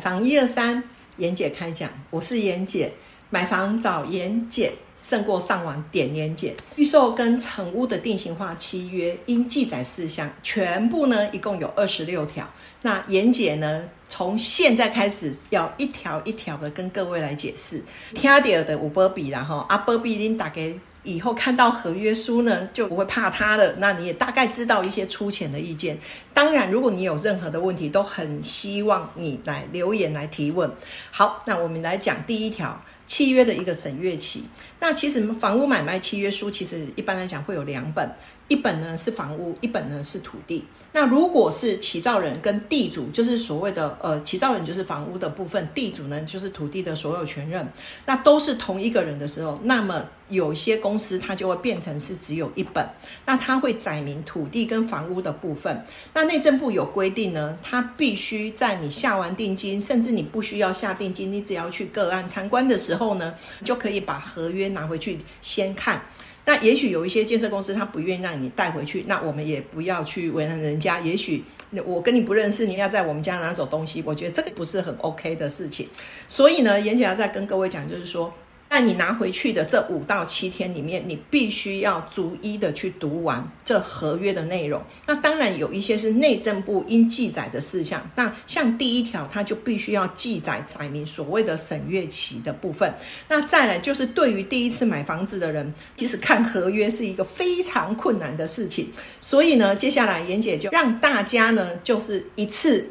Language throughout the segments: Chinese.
房一二三，妍姐开讲，我是妍姐。买房找妍姐胜过上网点妍姐。预售跟成屋的定型化契约应记载事项，全部呢一共有二十六条。那妍姐呢，从现在开始要一条一条的跟各位来解释。听到的五波比然后阿波比已经打给。以后看到合约书呢，就不会怕他了。那你也大概知道一些粗浅的意见。当然，如果你有任何的问题，都很希望你来留言来提问。好，那我们来讲第一条契约的一个审阅期。那其实房屋买卖契约书，其实一般来讲会有两本。一本呢是房屋，一本呢是土地。那如果是起造人跟地主，就是所谓的呃起造人就是房屋的部分，地主呢就是土地的所有权人，那都是同一个人的时候，那么有些公司它就会变成是只有一本，那它会载明土地跟房屋的部分。那内政部有规定呢，它必须在你下完定金，甚至你不需要下定金，你只要去个案参观的时候呢，就可以把合约拿回去先看。那也许有一些建设公司，他不愿意让你带回去，那我们也不要去为难人家。也许我跟你不认识，你要在我们家拿走东西，我觉得这个不是很 OK 的事情。所以呢，严姐要再跟各位讲，就是说。那你拿回去的这五到七天里面，你必须要逐一的去读完这合约的内容。那当然有一些是内政部应记载的事项。那像第一条，它就必须要记载载明所谓的审阅期的部分。那再来就是对于第一次买房子的人，其实看合约是一个非常困难的事情。所以呢，接下来妍姐就让大家呢，就是一次。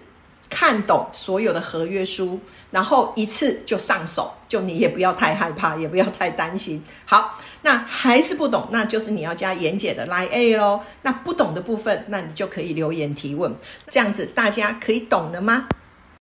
看懂所有的合约书，然后一次就上手，就你也不要太害怕，也不要太担心。好，那还是不懂，那就是你要加严姐的来 A 喽。那不懂的部分，那你就可以留言提问，这样子大家可以懂了吗？